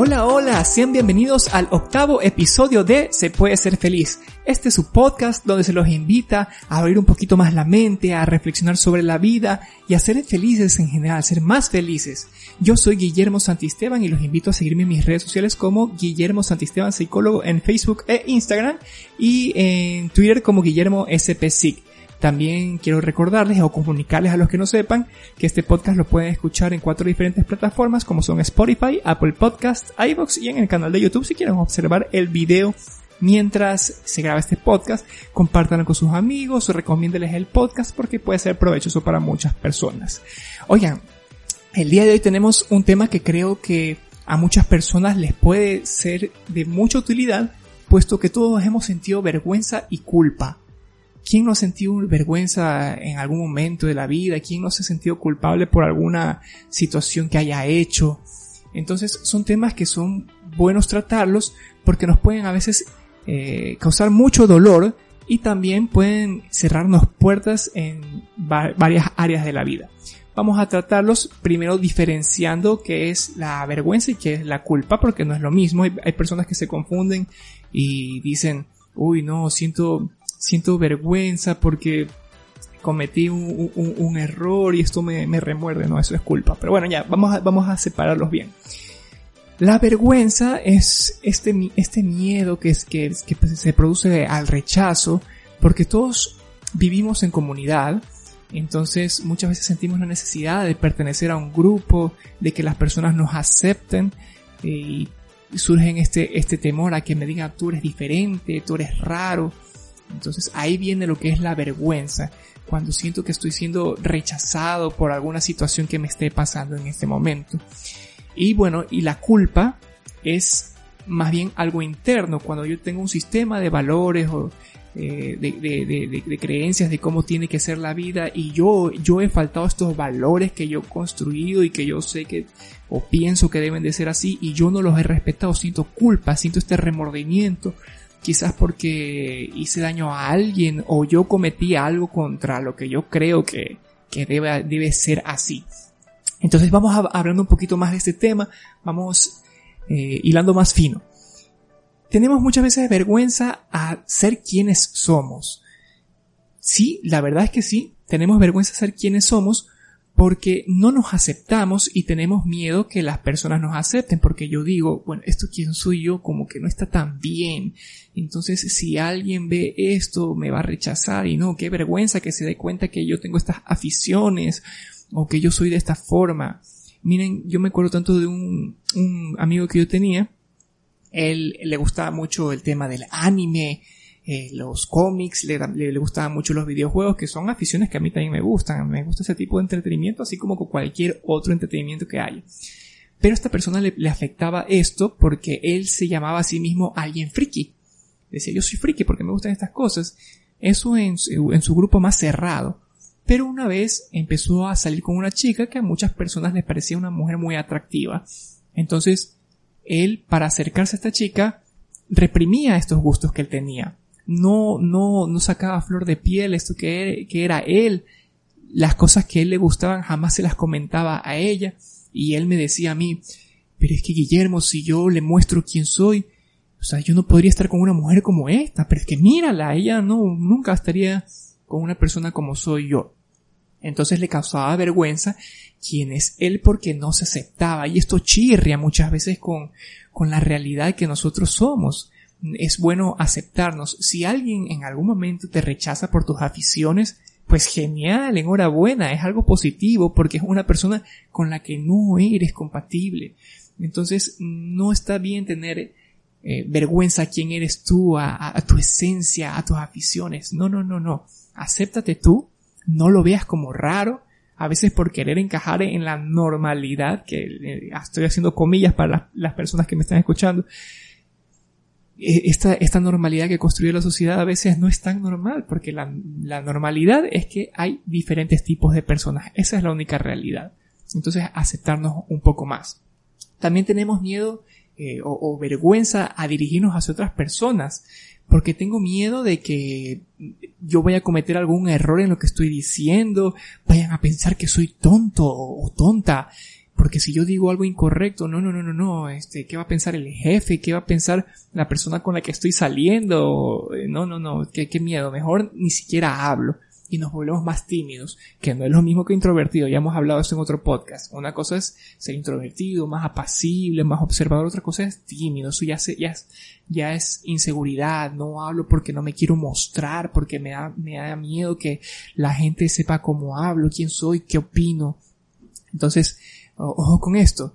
Hola, hola, sean bienvenidos al octavo episodio de Se puede ser feliz. Este es su podcast donde se los invita a abrir un poquito más la mente, a reflexionar sobre la vida y a ser felices en general, ser más felices. Yo soy Guillermo Santisteban y los invito a seguirme en mis redes sociales como Guillermo Santisteban Psicólogo en Facebook e Instagram y en Twitter como Guillermo SPSIC. También quiero recordarles o comunicarles a los que no sepan que este podcast lo pueden escuchar en cuatro diferentes plataformas como son Spotify, Apple Podcasts, iVoox y en el canal de YouTube si quieren observar el video mientras se graba este podcast. Compártanlo con sus amigos o recomiéndenles el podcast porque puede ser provechoso para muchas personas. Oigan, el día de hoy tenemos un tema que creo que a muchas personas les puede ser de mucha utilidad puesto que todos hemos sentido vergüenza y culpa ¿Quién no ha sentido vergüenza en algún momento de la vida? ¿Quién no se ha sentido culpable por alguna situación que haya hecho? Entonces son temas que son buenos tratarlos porque nos pueden a veces eh, causar mucho dolor y también pueden cerrarnos puertas en varias áreas de la vida. Vamos a tratarlos primero diferenciando qué es la vergüenza y qué es la culpa porque no es lo mismo. Hay, hay personas que se confunden y dicen, uy no, siento siento vergüenza porque cometí un, error y esto me, remuerde, no, eso es culpa. Pero bueno, ya, vamos a, vamos a separarlos bien. La vergüenza es este, este miedo que, es, que, que se produce al rechazo, porque todos vivimos en comunidad, entonces muchas veces sentimos la necesidad de pertenecer a un grupo, de que las personas nos acepten y surge este, este temor a que me digan tú eres diferente, tú eres raro, entonces ahí viene lo que es la vergüenza, cuando siento que estoy siendo rechazado por alguna situación que me esté pasando en este momento. Y bueno, y la culpa es más bien algo interno, cuando yo tengo un sistema de valores o eh, de, creencias de cómo tiene que ser la vida y yo, yo he faltado estos valores que yo he construido y que yo sé que o pienso que deben de ser así y yo no los he respetado, siento culpa, siento este remordimiento quizás porque hice daño a alguien o yo cometí algo contra lo que yo creo que, debe, debe ser así. Entonces vamos hablando un poquito más de este tema, vamos eh, hilando más fino. Tenemos muchas veces vergüenza a ser quienes somos. Sí, la verdad es que sí, tenemos vergüenza a ser quienes somos porque no nos aceptamos y tenemos miedo que las personas nos acepten, porque yo digo, bueno, esto quién soy yo como que no está tan bien, entonces si alguien ve esto me va a rechazar y no, qué vergüenza que se dé cuenta que yo tengo estas aficiones o que yo soy de esta forma. Miren, yo me acuerdo tanto de un, un amigo que yo tenía, él le gustaba mucho el tema del anime, eh, los cómics, le, le, gustaban mucho los videojuegos, que son aficiones que a mí también me gustan. Me gusta ese tipo de entretenimiento, así como con cualquier otro entretenimiento que haya. Pero esta persona le, afectaba esto porque él se llamaba a sí mismo alguien friki. Decía, yo soy friki porque me gustan estas cosas. Eso en, en su grupo más cerrado. Pero una vez empezó a salir con una chica que a muchas personas les parecía una mujer muy atractiva. Entonces, él, para acercarse a esta chica, reprimía estos gustos que él tenía no, no, no sacaba flor de piel esto que, que era él. Las cosas que a él le gustaban jamás se las comentaba a ella. Y él me decía a mí, pero es que Guillermo, si yo le muestro quién soy, o sea, yo no podría estar con una mujer como esta, pero es que mírala, ella no, nunca estaría con una persona como soy yo. Entonces le causaba vergüenza quién es él porque no se aceptaba. Y esto chirria muchas veces con, con la realidad que nosotros somos es bueno aceptarnos. Si alguien en algún momento te rechaza por tus aficiones, pues genial, enhorabuena, es algo positivo porque es una persona con la que no eres compatible. Entonces no está bien tener eh, vergüenza a quién eres tú, a, tu esencia, a tus aficiones. No, no, no, no. Acéptate tú, no lo veas como raro, a veces por querer encajar en la normalidad, que eh, estoy haciendo comillas para las personas que me están escuchando, esta, esta normalidad que construye la sociedad a veces no es tan normal, porque la, la, normalidad es que hay diferentes tipos de personas. Esa es la única realidad. Entonces, aceptarnos un poco más. También tenemos miedo eh, o, o, vergüenza a dirigirnos hacia otras personas, porque tengo miedo de que yo vaya a cometer algún error en lo que estoy diciendo, vayan a pensar que soy tonto o tonta, Porque si yo digo algo incorrecto, no, no, no, no, no, este, ¿qué va a pensar el jefe? ¿Qué va a pensar la persona con la que estoy saliendo? No, no, no, qué, qué miedo, mejor ni siquiera hablo y nos volvemos más tímidos, que no es lo mismo que introvertido, ya hemos hablado esto en otro podcast. Una cosa es ser introvertido, más apacible, más observador, otra cosa es tímido, eso ya, ya, es, ya es inseguridad, no hablo porque no me quiero mostrar, porque me da, me da miedo que la gente sepa cómo hablo, quién soy, qué opino. Entonces, ojo con esto.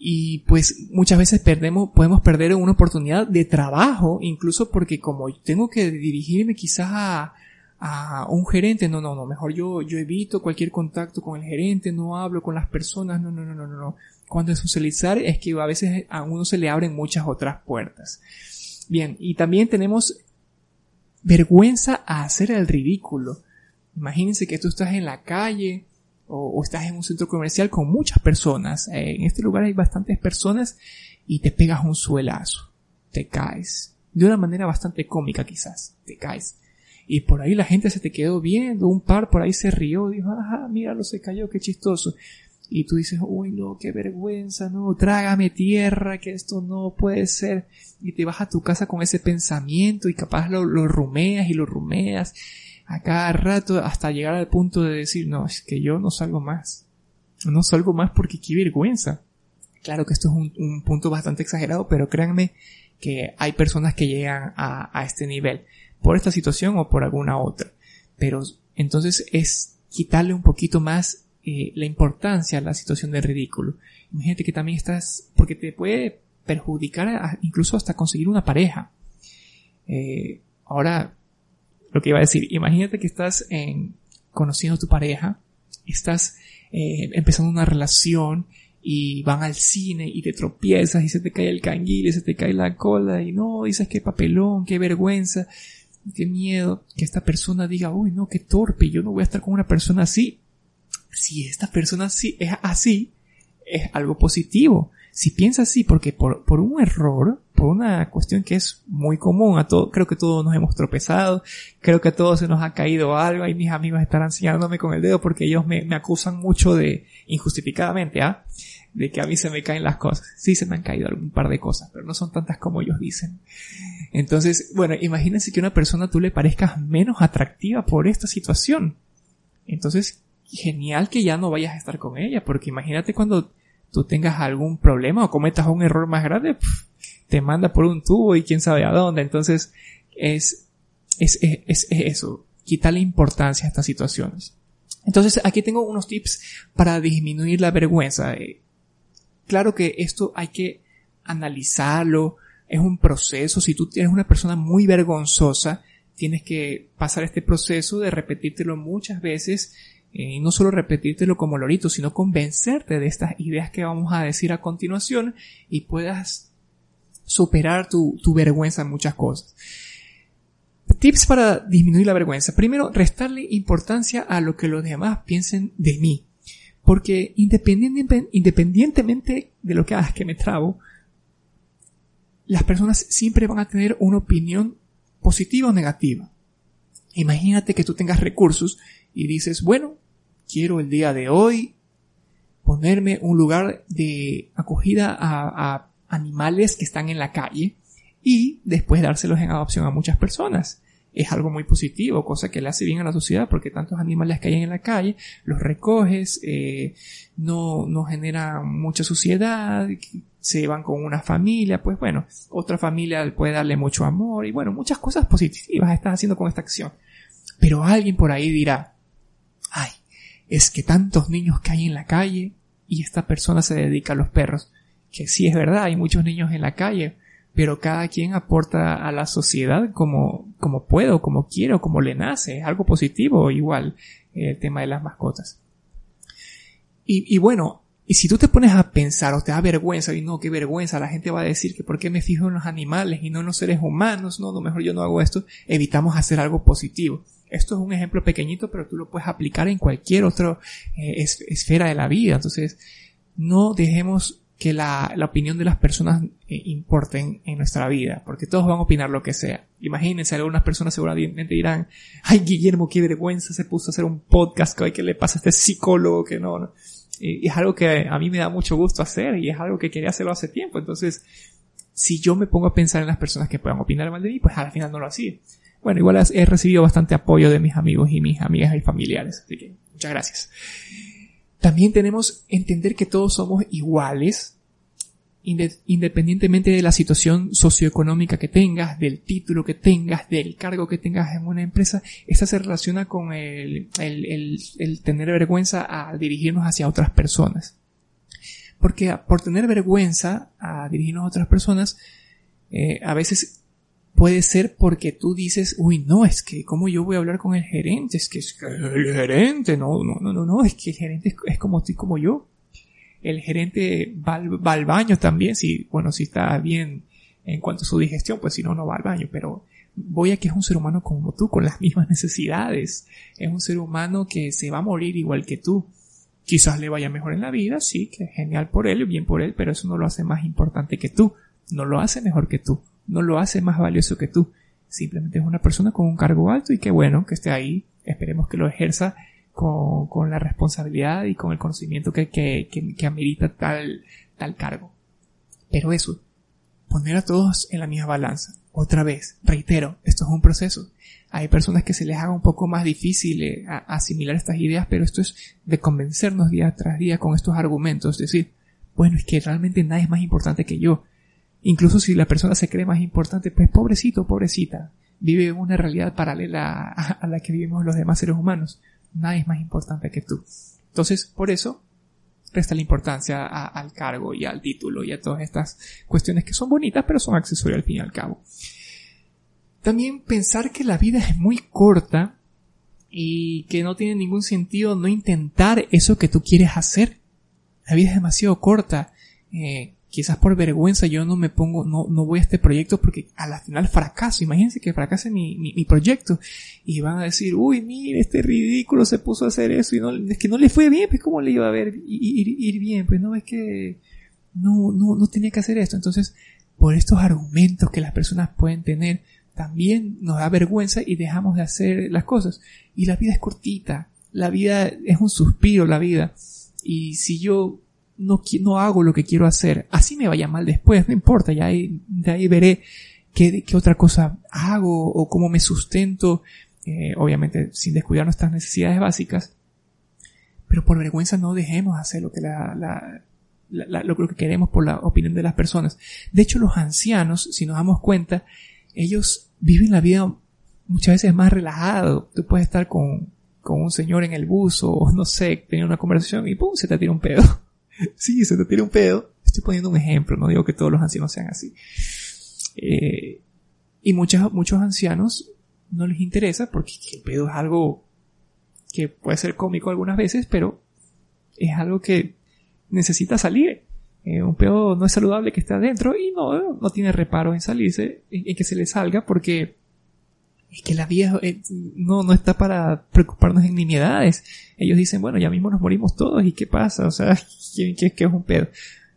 Y pues muchas veces perdemos, podemos perder una oportunidad de trabajo, incluso porque como tengo que dirigirme quizás a, a un gerente, no, no, no, mejor yo, yo evito cualquier contacto con el gerente, no hablo con las personas, no, no, no, no, no. Cuando es socializar es que a veces a uno se le abren muchas otras puertas. Bien, y también tenemos vergüenza a hacer el ridículo. Imagínense que tú estás en la calle o, estás en un centro comercial con muchas personas. Eh, en este lugar hay bastantes personas y te pegas un suelazo. Te caes. De una manera bastante cómica quizás. Te caes y por ahí la gente se te quedó viendo, un par por ahí se rió, dijo, ajá, míralo, se cayó, qué chistoso. Y tú dices, uy, no, qué vergüenza, no, trágame tierra, que esto no puede ser. Y te vas a tu casa con ese pensamiento y capaz lo, lo rumeas y lo rumeas a cada rato hasta llegar al punto de decir, no, es que yo no salgo más. No salgo más porque qué vergüenza. Claro que esto es un, un punto bastante exagerado, pero créanme que hay personas que llegan a, a este nivel por esta situación o por alguna otra. Pero entonces es quitarle un poquito más eh, la importancia a la situación de ridículo. Imagínate que también estás, porque te puede perjudicar incluso hasta conseguir una pareja. Eh, ahora, lo que iba a decir, imagínate que estás en, conociendo a tu pareja, estás eh, empezando una relación y van al cine y te tropiezas y se te cae el canguil y se te cae la cola y no, dices qué papelón, qué vergüenza qué miedo que esta persona diga, uy, no, qué torpe, yo no voy a estar con una persona así. Si esta persona así es así, es algo positivo. Si piensa así, porque por, por un error, por una cuestión que es muy común a todos, creo que todos nos hemos tropezado, creo que a todos se nos ha caído algo, y mis amigos estarán señalándome con el dedo porque ellos me, me acusan mucho de, injustificadamente, ¿ah? de que a mí se me caen las cosas. Sí, se me han caído algún par de cosas, pero no son tantas como ellos dicen. Entonces, bueno, imagínense que a una persona tú le parezcas menos atractiva por esta situación. Entonces, genial que ya no vayas a estar con ella, porque imagínate cuando tú tengas algún problema o cometas un error más grande, te manda por un tubo y quién sabe a dónde. Entonces, es, es, es, es eso, quitarle importancia a estas situaciones. Entonces, aquí tengo unos tips para disminuir la vergüenza. Eh, claro que esto hay que analizarlo, es un proceso. Si tú eres una persona muy vergonzosa, tienes que pasar este proceso de repetírtelo muchas veces y no solo repetírtelo como lorito, sino convencerte de estas ideas que vamos a decir a continuación y puedas superar tu, tu vergüenza en muchas cosas. Tips para disminuir la vergüenza. Primero, restarle importancia a lo que los demás piensen de mí. Porque independientemente de lo que hagas que me trabo, las personas siempre van a tener una opinión positiva o negativa. Imagínate que tú tengas recursos y dices, bueno, quiero el día de hoy ponerme un lugar de acogida a, animales que están en la calle y después dárselos en adopción a muchas personas es algo muy positivo, cosa que le hace bien a la sociedad, porque tantos animales que hay en la calle, los recoges, eh, no, no genera mucha suciedad, se van con una familia, pues bueno, otra familia puede darle mucho amor y bueno, muchas cosas positivas estás haciendo con esta acción. Pero alguien por ahí dirá, ay, es que tantos niños que hay en la calle y esta persona se dedica a los perros. Que sí es verdad, hay muchos niños en la calle, pero cada quien aporta a la sociedad como, como puede o como quiere o como le nace. Es algo positivo igual el tema de las mascotas. Y, y bueno, y si tú te pones a pensar o te da vergüenza, y no, qué vergüenza, la gente va a decir que por qué me fijo en los animales y no en los seres humanos, no, no, mejor yo no hago esto, evitamos hacer algo positivo. Esto es un ejemplo pequeñito, pero tú lo puedes aplicar en cualquier otra eh, esfera de la vida. Entonces, no dejemos que la, la opinión de las personas eh, importen en nuestra vida, porque todos van a opinar lo que sea. Imagínense, algunas personas seguramente dirán, ay Guillermo, qué vergüenza se puso a hacer un podcast, que, le pasa a este psicólogo que no, no. Es algo que a mí me da mucho gusto hacer y es algo que quería hacerlo hace tiempo. Entonces, si yo me pongo a pensar en las personas que puedan opinar mal de mí, pues al final no lo hacía. Bueno, igual he recibido bastante apoyo de mis amigos y mis amigas y familiares. Así que muchas gracias. También tenemos entender que todos somos iguales, independientemente de la situación socioeconómica que tengas, del título que tengas, del cargo que tengas en una empresa, esta se relaciona con el, el, tener vergüenza a dirigirnos hacia otras personas. Porque por tener vergüenza a dirigirnos a otras personas, eh, a veces puede ser porque tú dices, uy, no, es que, ¿cómo yo voy a hablar con el gerente? Es que, es que el gerente, no, no, no, no, no, es que el gerente es, como estoy como yo. El gerente va al, baño también, si, bueno, si está bien en cuanto a su digestión, pues si no, no va al baño, pero voy a que es un ser humano como tú, con las mismas necesidades. Es un ser humano que se va a morir igual que tú. Quizás le vaya mejor en la vida, sí, que es genial por él, bien por él, pero eso no lo hace más importante que tú. No lo hace mejor que tú no lo hace más valioso que tú. Simplemente es una persona con un cargo alto y qué bueno que esté ahí. Esperemos que lo ejerza con, con la responsabilidad y con el conocimiento que, que, que, amerita tal, tal cargo. Pero eso, poner a todos en la misma balanza. Otra vez, reitero, esto es un proceso. Hay personas que se les haga un poco más difícil eh, asimilar estas ideas, pero esto es de convencernos día tras día con estos argumentos. Es decir, bueno, es que realmente nadie es más importante que yo. Incluso si la persona se cree más importante, pues pobrecito, pobrecita, vive una realidad paralela a, la que vivimos los demás seres humanos. Nadie es más importante que tú. Entonces, por eso, presta la importancia al cargo y al título y a todas estas cuestiones que son bonitas, pero son accesorias al fin y al cabo. También pensar que la vida es muy corta y que no tiene ningún sentido no intentar eso que tú quieres hacer. La vida es demasiado corta. Eh, quizás por vergüenza yo no me pongo, no, no voy a este proyecto porque a la final fracaso. Imagínense que fracase mi, mi, proyecto y van a decir, uy, mire, este ridículo se puso a hacer eso y no, es que no le fue bien, pues cómo le iba a ver ir, ir bien, pues no es que no, no, no tenía que hacer esto. Entonces, por estos argumentos que las personas pueden tener, también nos da vergüenza y dejamos de hacer las cosas. Y la vida es cortita, la vida es un suspiro, la vida. Y si yo no, no hago lo que quiero hacer, así me vaya mal después, no importa, ya ahí, de ahí veré qué, qué otra cosa hago o cómo me sustento, eh, obviamente sin descuidar nuestras necesidades básicas, pero por vergüenza no dejemos hacer lo que la, la, lo que queremos por la opinión de las personas. De hecho, los ancianos, si nos damos cuenta, ellos viven la vida muchas veces más relajado. Tú puedes estar con, con un señor en el bus o no sé, tener una conversación y pum, se te tira un pedo. sí, se te tira un pedo. Estoy poniendo un ejemplo, no digo que todos los ancianos sean así. Eh, y muchos, muchos ancianos no les interesa porque el pedo es algo que puede ser cómico algunas veces, pero es algo que necesita salir. Eh, un pedo no es saludable que esté adentro y no, no tiene reparo en salirse, en que se le salga porque es que la vida eh, no, no está para preocuparnos en nimiedades. Ellos dicen, bueno, ya mismo nos morimos todos y qué pasa, o sea, ¿qué, qué, qué es un pedo?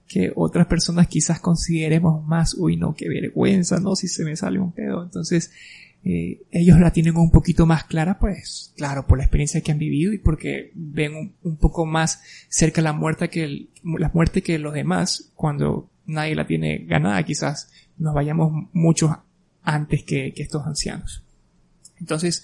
Que otras personas quizás consideremos más, uy, no, qué vergüenza, no, si se me sale un pedo. Entonces, eh, ellos la tienen un poquito más clara, pues, claro, por la experiencia que han vivido y porque ven un, poco más cerca la muerte que la muerte que los demás, cuando nadie la tiene ganada, quizás nos vayamos mucho antes que estos ancianos. Entonces,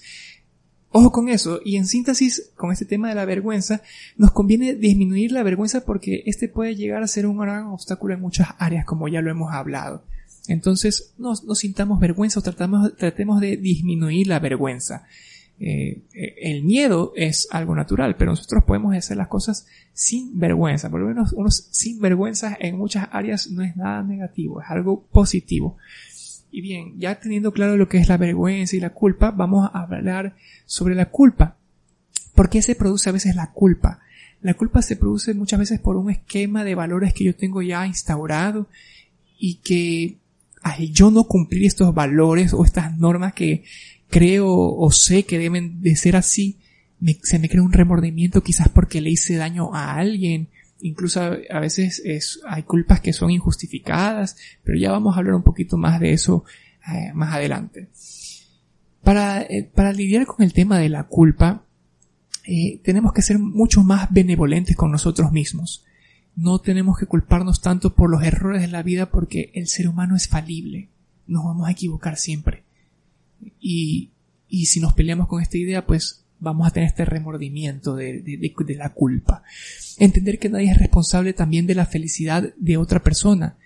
ojo con eso. Y en síntesis, con este tema de la vergüenza, nos conviene disminuir la vergüenza porque este puede llegar a ser un gran obstáculo en muchas áreas, como ya lo hemos hablado. Entonces, no, sintamos vergüenza o tratemos de disminuir la vergüenza. Eh, eh, el miedo es algo natural, pero nosotros podemos hacer las cosas sin vergüenza. Por lo menos unos sin vergüenza en muchas áreas no es nada negativo, es algo positivo. Y bien, ya teniendo claro lo que es la vergüenza y la culpa, vamos a hablar sobre la culpa. ¿Por qué se produce a veces la culpa? La culpa se produce muchas veces por un esquema de valores que yo tengo ya instaurado y que al yo no cumplir estos valores o estas normas que creo o sé que deben de ser así, se me crea un remordimiento quizás porque le hice daño a alguien Incluso a, veces es, hay culpas que son injustificadas, pero ya vamos a hablar un poquito más de eso eh, más adelante. Para, eh, para lidiar con el tema de la culpa, eh, tenemos que ser mucho más benevolentes con nosotros mismos. No tenemos que culparnos tanto por los errores de la vida porque el ser humano es falible. Nos vamos a equivocar siempre. Y, y si nos peleamos con esta idea, pues vamos a tener este remordimiento de, de, la culpa. Entender que nadie es responsable también de la felicidad de otra persona.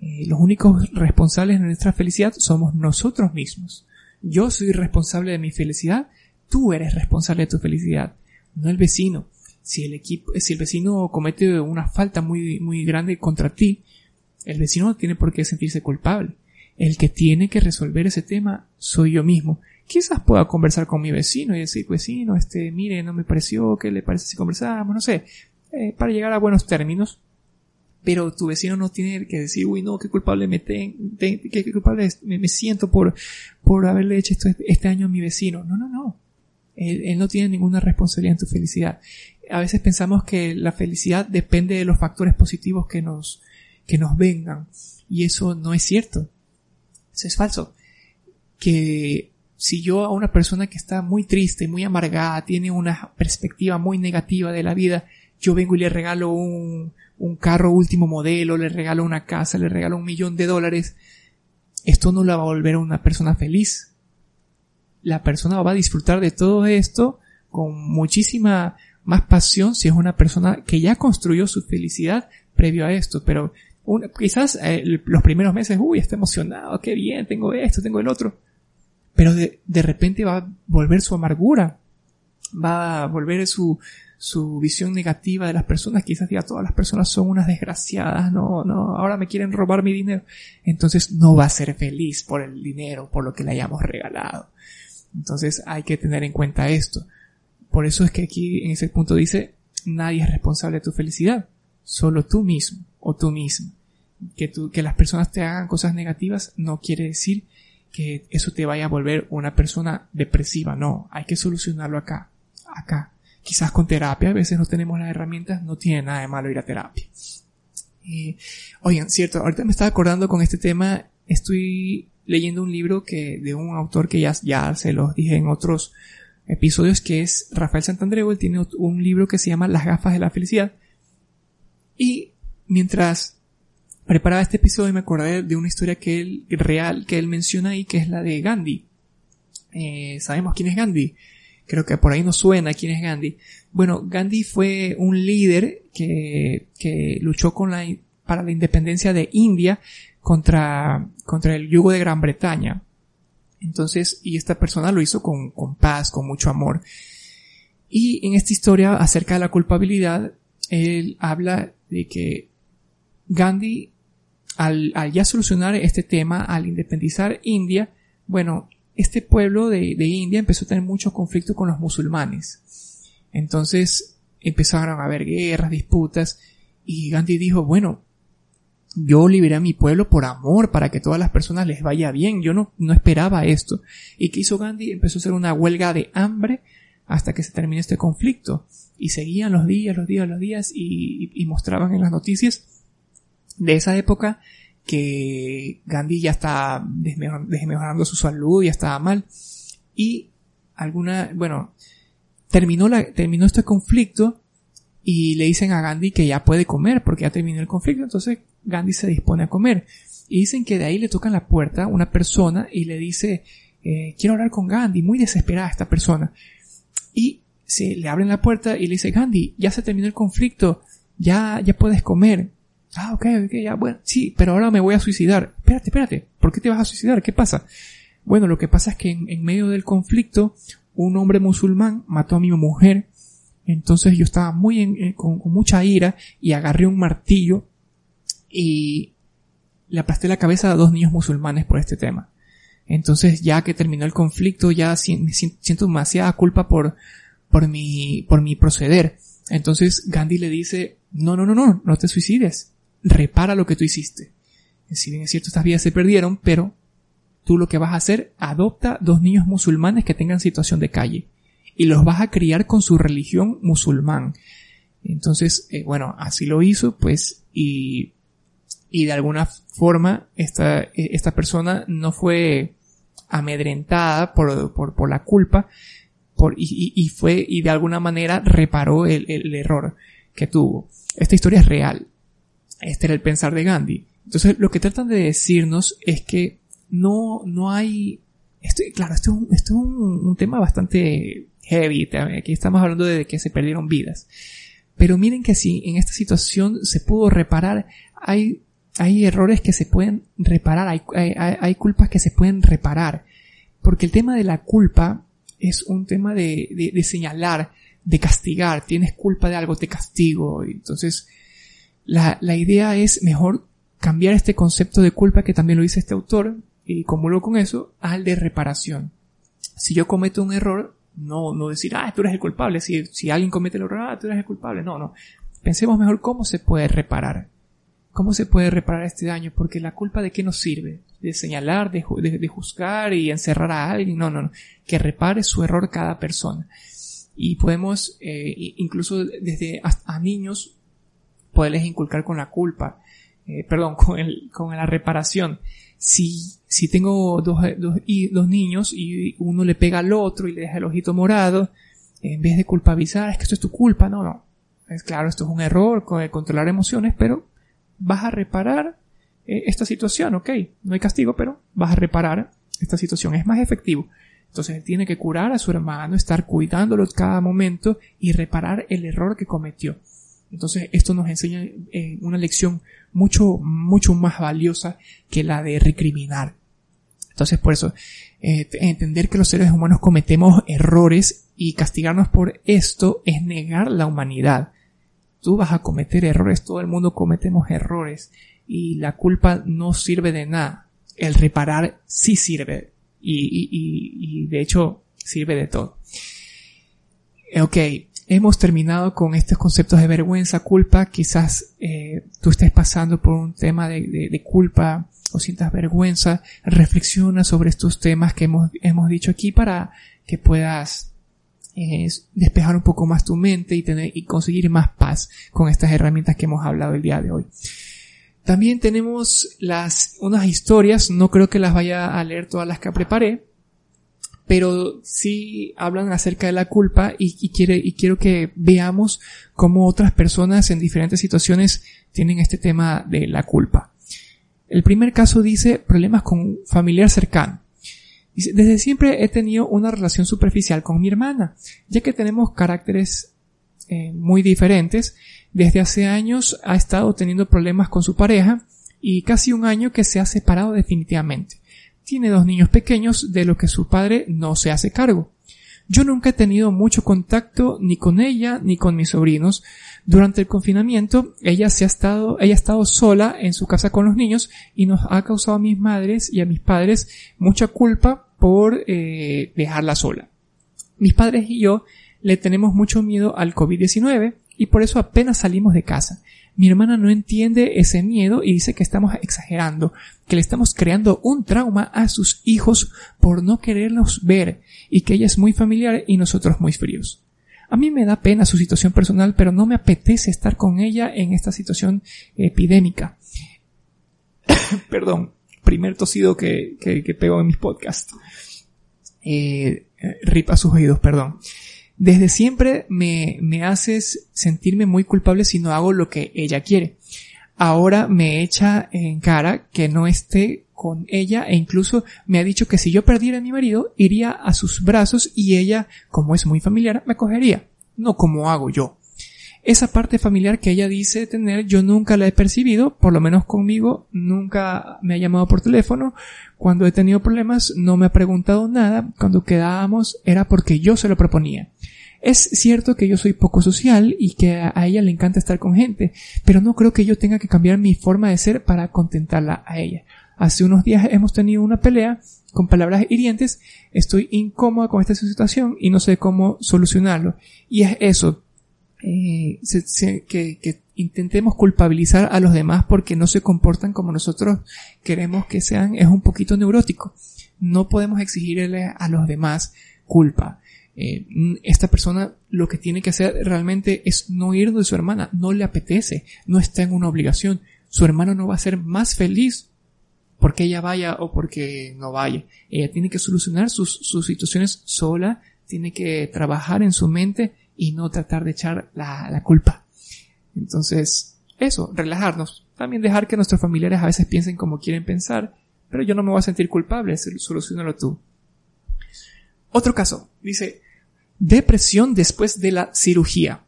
Eh, los únicos responsables de nuestra felicidad somos nosotros mismos. Yo soy responsable de mi felicidad, tú eres responsable de tu felicidad, no el vecino. Si el equipo, si el vecino comete una falta muy, muy grande contra ti, el vecino no tiene por qué sentirse culpable. El que tiene que resolver ese tema soy yo mismo quizás pueda conversar con mi vecino y decir, vecino, este, mire, no me pareció, ¿qué le parece si conversamos? No sé, eh, para llegar a buenos términos. Pero tu vecino no tiene que decir, uy, no, qué culpable me, ten, qué, culpable me, siento por, por haberle hecho esto este año a mi vecino. No, no, no. Él, él no tiene ninguna responsabilidad en tu felicidad. A veces pensamos que la felicidad depende de los factores positivos que nos, que nos vengan. Y eso no es cierto. Eso es falso. Que si yo a una persona que está muy triste, muy amargada, tiene una perspectiva muy negativa de la vida, yo vengo y le regalo un, un carro último modelo, le regalo una casa, le regalo un millón de dólares, esto no la va a volver a una persona feliz. La persona va a disfrutar de todo esto con muchísima más pasión si es una persona que ya construyó su felicidad previo a esto, pero quizás eh, los primeros meses, uy, está emocionado, qué bien, tengo esto, tengo el otro pero de, de repente va a volver su amargura, va a volver su, su visión negativa de las personas, quizás diga todas las personas son unas desgraciadas, no, no, ahora me quieren robar mi dinero. Entonces no va a ser feliz por el dinero, por lo que le hayamos regalado. Entonces hay que tener en cuenta esto. Por eso es que aquí en ese punto dice, nadie es responsable de tu felicidad, solo tú mismo o tú mismo. Que, tú, que las personas te hagan cosas negativas no quiere decir que eso te vaya a volver una persona depresiva. No, hay que solucionarlo acá, acá. Quizás con terapia, a veces no tenemos las herramientas, no tiene nada de malo ir a terapia. oigan, cierto, ahorita me estaba acordando con este tema, estoy leyendo un libro que, de un autor que ya, ya se los dije en otros episodios, que es Rafael Santandreu, él tiene un libro que se llama Las gafas de la felicidad. Y mientras preparaba este episodio y me acordé de una historia que él, real, que él menciona ahí, que es la de Gandhi. Eh, ¿Sabemos quién es Gandhi? Creo que por ahí no suena quién es Gandhi. Bueno, Gandhi fue un líder que, que luchó con la, para la independencia de India contra, contra el yugo de Gran Bretaña. Entonces, y esta persona lo hizo con, con paz, con mucho amor. Y en esta historia acerca de la culpabilidad, él habla de que Gandhi al, ya solucionar este tema, al independizar India, bueno, este pueblo de, India empezó a tener mucho conflicto con los musulmanes. Entonces empezaron a haber guerras, disputas, y Gandhi dijo, bueno, yo liberé a mi pueblo por amor, para que todas las personas les vaya bien. Yo no, no esperaba esto. ¿Y qué hizo Gandhi? Empezó a hacer una huelga de hambre hasta que se terminó este conflicto. Y seguían los días, los días, los días, y mostraban en las noticias de esa época que Gandhi ya está desmejorando su salud, ya estaba mal. Y alguna, bueno, terminó la, terminó este conflicto y le dicen a Gandhi que ya puede comer porque ya terminó el conflicto, entonces Gandhi se dispone a comer. Y dicen que de ahí le tocan la puerta una persona y le dice, eh, quiero hablar con Gandhi, muy desesperada esta persona. Y se le abren la puerta y le dice, Gandhi, ya se terminó el conflicto, ya, ya puedes comer. Ah, ok, ok, ya, bueno, sí, pero ahora me voy a suicidar. Espérate, espérate, ¿por qué te vas a suicidar? ¿Qué pasa? Bueno, lo que pasa es que en, medio del conflicto, un hombre musulmán mató a mi mujer, entonces yo estaba muy con, mucha ira y agarré un martillo y le aplasté la cabeza a dos niños musulmanes por este tema. Entonces ya que terminó el conflicto, ya siento demasiada culpa por, por mi, por mi proceder. Entonces Gandhi le dice, no, no, no, no, no te suicides repara lo que tú hiciste. Si bien es cierto, estas vidas se perdieron, pero tú lo que vas a hacer, adopta dos niños musulmanes que tengan situación de calle y los vas a criar con su religión musulmán. Entonces, eh, bueno, así lo hizo, pues, y, y de alguna forma esta, e, esta persona no fue amedrentada por, por, por la culpa, por, y, fue, y de alguna manera reparó el, el, error que tuvo. Esta historia es real. Este era el pensar de Gandhi. Entonces, lo que tratan de decirnos es que no, no hay, esto, claro, esto es, un, esto es un, tema bastante heavy. Aquí estamos hablando de que se perdieron vidas. Pero miren que si en esta situación se pudo reparar, hay, hay errores que se pueden reparar, hay, hay, hay culpas que se pueden reparar. Porque el tema de la culpa es un tema de, de, de, señalar, de castigar. Tienes culpa de algo, te castigo. Entonces, la, la idea es mejor cambiar este concepto de culpa que también lo dice este autor, y lo con eso, al de reparación. Si yo cometo un error, no, no decir, ah, tú eres el culpable. Si, si alguien comete el error, ah, tú eres el culpable. No, no. Pensemos mejor cómo se puede reparar. ¿Cómo se puede reparar este daño? Porque la culpa de qué nos sirve? De señalar, de, de, juzgar y encerrar a alguien. No, no, no. Que repare su error cada persona. Y podemos, eh, incluso desde a niños, poderles inculcar con la culpa. Eh, perdón, con, el, con la reparación. Si, si tengo dos, dos, y, dos niños y uno le pega al otro y le deja el ojito morado, en vez de culpabilizar, es que esto es tu culpa, no, no. Es claro, esto es un error, controlar emociones, pero vas a reparar eh, esta situación, ok. No hay castigo, pero vas a reparar esta situación. Es más efectivo. Entonces él tiene que curar a su hermano, estar cuidándolo cada momento y reparar el error que cometió. Entonces esto nos enseña eh, una lección mucho, mucho más valiosa que la de recriminar. Entonces por eso, eh, entender que los seres humanos cometemos errores y castigarnos por esto es negar la humanidad. Tú vas a cometer errores, todo el mundo cometemos errores y la culpa no sirve de nada. El reparar sí sirve y, y, y, y de hecho sirve de todo. Ok, hemos terminado con estos conceptos de vergüenza, culpa. Quizás eh, tú estés pasando por un tema de, de, culpa o sientas vergüenza. Reflexiona sobre estos temas que hemos, hemos dicho aquí para que puedas eh, despejar un poco más tu mente y, tener, y conseguir más paz con estas herramientas que hemos hablado el día de hoy. También tenemos las, unas historias, no creo que las vaya a leer todas las que preparé, pero sí hablan acerca de la culpa y, quiero que veamos cómo otras personas en diferentes situaciones tienen este tema de la culpa. El primer caso dice problemas con un familiar cercano. Desde siempre he tenido una relación superficial con mi hermana, ya que tenemos caracteres eh, muy diferentes. Desde hace años ha estado teniendo problemas con su pareja y casi un año que se ha separado definitivamente tiene dos niños pequeños de lo que su padre no se hace cargo. Yo nunca he tenido mucho contacto ni con ella ni con mis sobrinos. Durante el confinamiento, ella se ha estado, ella ha estado sola en su casa con los niños y nos ha causado a mis madres y a mis padres mucha culpa por eh, dejarla sola. Mis padres y yo le tenemos mucho miedo al COVID-19 y por eso apenas salimos de casa. Mi hermana no entiende ese miedo y dice que estamos exagerando, que le estamos creando un trauma a sus hijos por no quererlos ver y que ella es muy familiar y nosotros muy fríos. A mí me da pena su situación personal, pero no me apetece estar con ella en esta situación epidémica. Perdón, primer tosido que, que, pego en mis podcasts. Eh ripa sus oídos, perdón. Desde siempre me, me haces sentirme muy culpable si no hago lo que ella quiere. Ahora me echa en cara que no esté con ella e incluso me ha dicho que si yo perdiera a mi marido iría a sus brazos y ella, como es muy familiar, me cogería. No como hago yo. Esa parte familiar que ella dice tener yo nunca la he percibido, por lo menos conmigo, nunca me ha llamado por teléfono, cuando he tenido problemas no me ha preguntado nada, cuando quedábamos era porque yo se lo proponía. Es cierto que yo soy poco social y que a ella le encanta estar con gente, pero no creo que yo tenga que cambiar mi forma de ser para contentarla a ella. Hace unos días hemos tenido una pelea con palabras hirientes, estoy incómoda con esta situación y no sé cómo solucionarlo. Y es eso, eh, que, intentemos culpabilizar a los demás porque no se comportan como nosotros queremos que sean, es un poquito neurótico. No podemos exigirle a los demás culpa. Eh, esta persona lo que tiene que hacer realmente es no ir de su hermana, no le apetece, no está en una obligación. Su hermano no va a ser más feliz porque ella vaya o porque no vaya. Ella tiene que solucionar sus, sus situaciones sola, tiene que trabajar en su mente y no tratar de echar la, la culpa. Entonces, eso, relajarnos. También dejar que nuestros familiares a veces piensen como quieren pensar, pero yo no me voy a sentir culpable, solucionalo tú. Otro caso, dice, depresión después de la cirugía.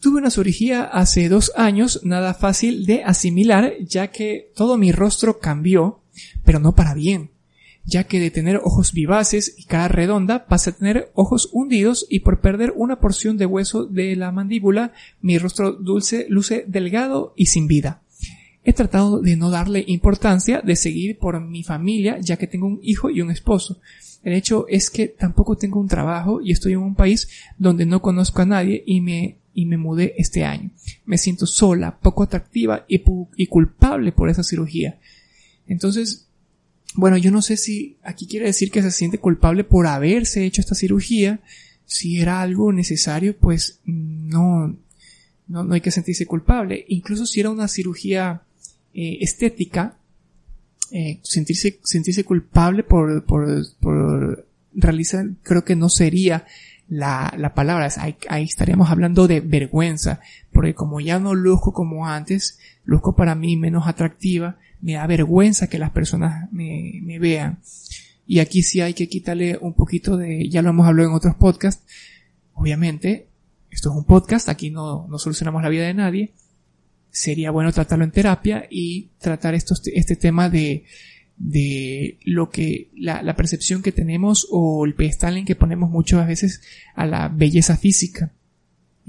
Tuve una cirugía hace dos años, nada fácil de asimilar, ya que todo mi rostro cambió, pero no para bien, ya que de tener ojos vivaces y cara redonda pasé a tener ojos hundidos y por perder una porción de hueso de la mandíbula, mi rostro dulce luce delgado y sin vida. He tratado de no darle importancia, de seguir por mi familia, ya que tengo un hijo y un esposo. El hecho es que tampoco tengo un trabajo y estoy en un país donde no conozco a nadie y me y me mudé este año. Me siento sola, poco atractiva y, y culpable por esa cirugía. Entonces, bueno, yo no sé si aquí quiere decir que se siente culpable por haberse hecho esta cirugía. Si era algo necesario, pues no, no, no hay que sentirse culpable. Incluso si era una cirugía eh, estética, eh, sentirse, sentirse culpable por, por, por realizar, creo que no sería la, la palabra, ahí, ahí, estaríamos hablando de vergüenza, porque como ya no luzco como antes, luzco para mí menos atractiva, me da vergüenza que las personas me, vean. Y aquí sí hay que quitarle un poquito de, ya lo hemos hablado en otros podcasts, obviamente, esto es un podcast, aquí no, no solucionamos la vida de nadie, sería bueno tratarlo en terapia y tratar este tema de, de lo que la, la, percepción que tenemos o el pedestal en que ponemos muchas veces a la belleza física.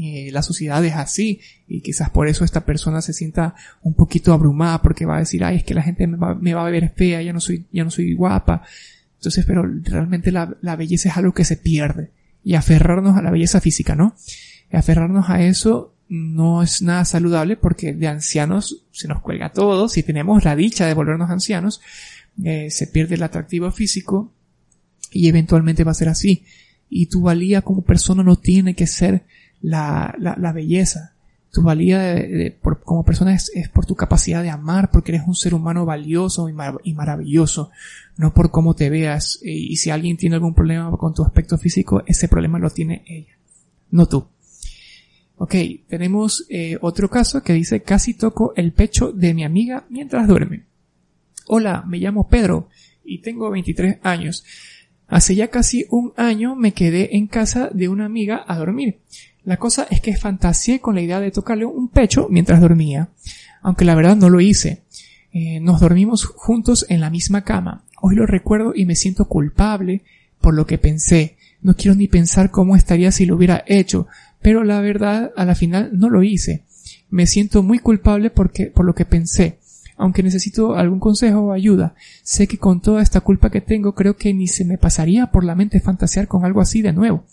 Eh, la sociedad es así y quizás por eso esta persona se sienta un poquito abrumada porque va a decir, ay, es que la gente me va, me va a ver fea, ya no soy, ya no soy guapa. Entonces, pero realmente la, la belleza es algo que se pierde y aferrarnos a la belleza física, ¿no? Y aferrarnos a eso no es nada saludable porque de ancianos se nos cuelga todo. Si tenemos la dicha de volvernos ancianos, eh, se pierde el atractivo físico y eventualmente va a ser así. Y tu valía como persona no tiene que ser la, la, la belleza. Tu valía de, por, como persona es, es, por tu capacidad de amar, porque eres un ser humano valioso y, mar, y maravilloso, no por cómo te veas. Y, y si alguien tiene algún problema con tu aspecto físico, ese problema lo tiene ella, no tú. Ok, tenemos eh, otro caso que dice casi toco el pecho de mi amiga mientras duerme. Hola, me llamo Pedro y tengo 23 años. Hace ya casi un año me quedé en casa de una amiga a dormir. La cosa es que fantaseé con la idea de tocarle un pecho mientras dormía, aunque la verdad no lo hice. Eh, nos dormimos juntos en la misma cama. Hoy lo recuerdo y me siento culpable por lo que pensé. No quiero ni pensar cómo estaría si lo hubiera hecho, pero la verdad a la final no lo hice. Me siento muy culpable porque, por lo que pensé aunque necesito algún consejo o ayuda. Sé que con toda esta culpa que tengo creo que ni se me pasaría por la mente fantasear con algo así de nuevo.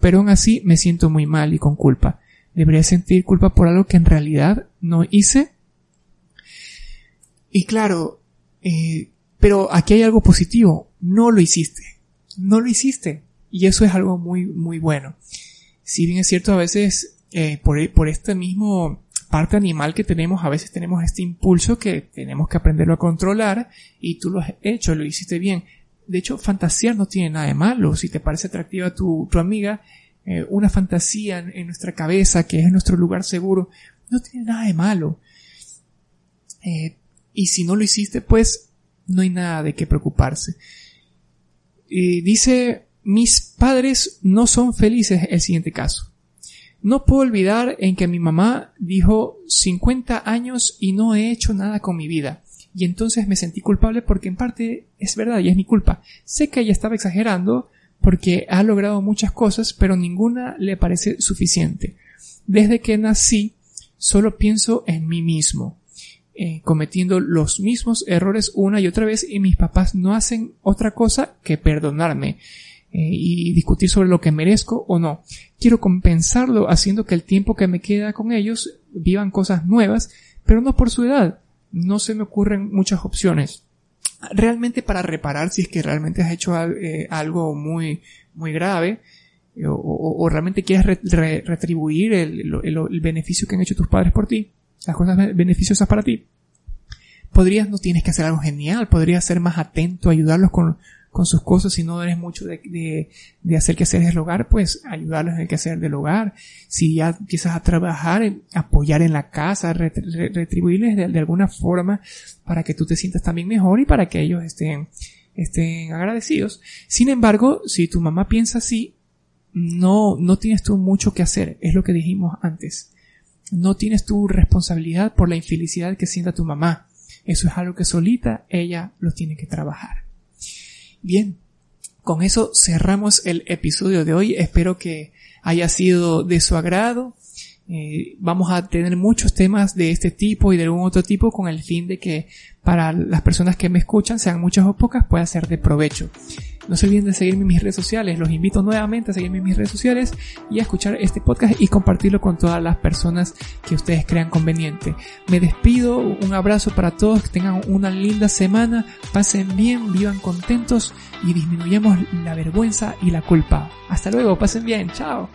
Pero aún así me siento muy mal y con culpa. ¿Debería sentir culpa por algo que en realidad no hice? Y claro, eh, pero aquí hay algo positivo. No lo hiciste. No lo hiciste. Y eso es algo muy, muy bueno. Si bien es cierto, a veces, eh, por, por este mismo parte animal que tenemos, a veces tenemos este impulso que tenemos que aprenderlo a controlar y tú lo has hecho, lo hiciste bien. De hecho, fantasear no tiene nada de malo. Si te parece atractiva tu, tu amiga, eh, una fantasía en, nuestra cabeza, que es nuestro lugar seguro, no tiene nada de malo. Eh, y si no lo hiciste, pues no hay nada de qué preocuparse. dice, mis padres no son felices, el siguiente caso. No puedo olvidar en que mi mamá dijo 50 años y no he hecho nada con mi vida. Y entonces me sentí culpable porque en parte es verdad y es mi culpa. Sé que ella estaba exagerando porque ha logrado muchas cosas, pero ninguna le parece suficiente. Desde que nací, solo pienso en mí mismo, eh, cometiendo los mismos errores una y otra vez y mis papás no hacen otra cosa que perdonarme. Eh, y discutir sobre lo que merezco o no. Quiero compensarlo haciendo que el tiempo que me queda con ellos vivan cosas nuevas, pero no por su edad. No se me ocurren muchas opciones. Realmente para reparar si es que realmente has hecho eh, algo muy, muy grave, eh, o, realmente quieres retribuir el, el, beneficio que han hecho tus padres por ti, las cosas beneficiosas para ti. Podrías, no tienes que hacer algo genial, podrías ser más atento, ayudarlos con, con sus cosas, si no eres mucho de, de, de hacer hacer del hogar, pues ayudarlos en el quehacer del hogar. Si ya empiezas a trabajar, apoyar en la casa, retribuirles de, de, alguna forma para que tú te sientas también mejor y para que ellos estén, estén agradecidos. Sin embargo, si tu mamá piensa así, no, no tienes tú mucho que hacer, es lo que dijimos antes. No tienes tu responsabilidad por la infelicidad que sienta tu mamá. Eso es algo que solita ella lo tiene que trabajar. Bien, con eso cerramos el episodio de hoy. Espero que haya sido de su agrado. Eh, vamos a tener muchos temas de este tipo y de algún otro tipo con el fin de que para las personas que me escuchan, sean muchas o pocas, pueda ser de provecho. No se olviden de seguirme en mis redes sociales. Los invito nuevamente a seguirme en mis redes sociales y a escuchar este podcast y compartirlo con todas las personas que ustedes crean conveniente. Me despido, un abrazo para todos, que tengan una linda semana, pasen bien, vivan contentos y disminuyamos la vergüenza y la culpa. Hasta luego, pasen bien, chao.